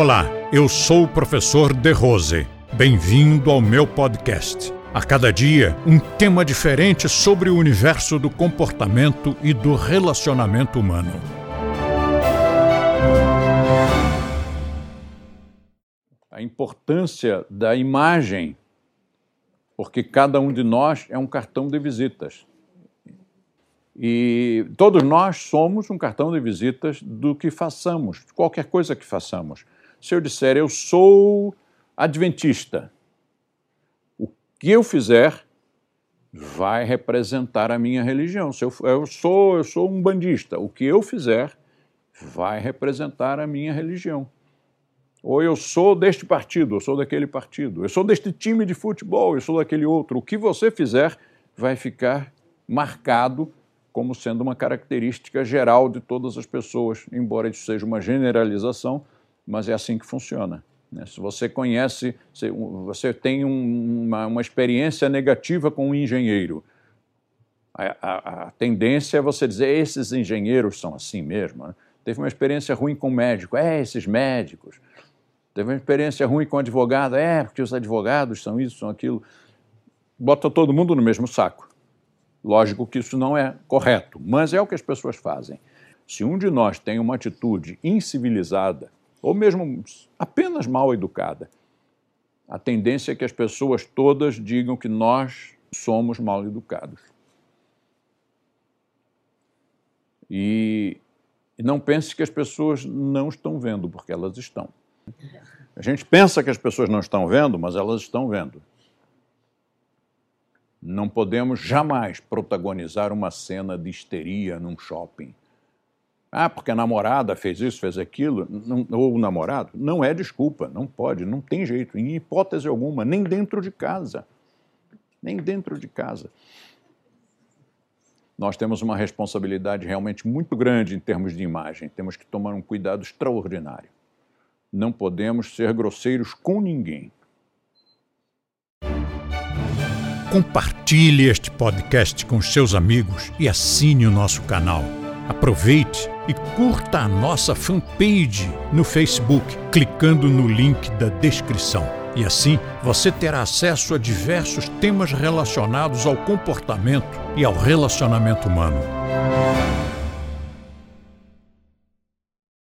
Olá, eu sou o professor De Rose. Bem-vindo ao meu podcast. A cada dia, um tema diferente sobre o universo do comportamento e do relacionamento humano. A importância da imagem, porque cada um de nós é um cartão de visitas. E todos nós somos um cartão de visitas do que façamos, qualquer coisa que façamos. Se eu disser eu sou adventista, o que eu fizer vai representar a minha religião. Se eu, eu sou eu sou um bandista, o que eu fizer vai representar a minha religião. Ou eu sou deste partido, eu sou daquele partido, eu sou deste time de futebol, eu sou daquele outro. O que você fizer vai ficar marcado como sendo uma característica geral de todas as pessoas, embora isso seja uma generalização, mas é assim que funciona. Né? Se você conhece, se você tem uma, uma, experiência negativa com um engenheiro, a, a, a, tendência é você dizer esses engenheiros são assim mesmo. Né? Teve uma experiência ruim com médico, é esses médicos. Teve uma experiência ruim com advogado, é porque os advogados são isso, são aquilo. Bota todo mundo no mesmo saco. Lógico que isso não é correto, mas é o que as pessoas fazem. Se um de nós tem uma atitude incivilizada, ou mesmo apenas mal educada, a tendência é que as pessoas todas digam que nós somos mal educados. E, não pense que as pessoas não estão vendo, porque elas estão. A gente pensa que as pessoas não estão vendo, mas elas estão vendo. Não podemos jamais protagonizar uma cena de histeria num shopping. Ah, porque a namorada fez isso, fez aquilo, não, ou o namorado. Não é desculpa, não pode, não tem jeito, em hipótese alguma, nem dentro de casa. Nem dentro de casa. Nós temos uma responsabilidade realmente muito grande em termos de imagem, temos que tomar um cuidado extraordinário. Não podemos ser grosseiros com ninguém. Compartilhe este podcast com seus amigos e assine o nosso canal. Aproveite e curta a nossa fanpage no Facebook, clicando no link da descrição. E assim você terá acesso a diversos temas relacionados ao comportamento e ao relacionamento humano.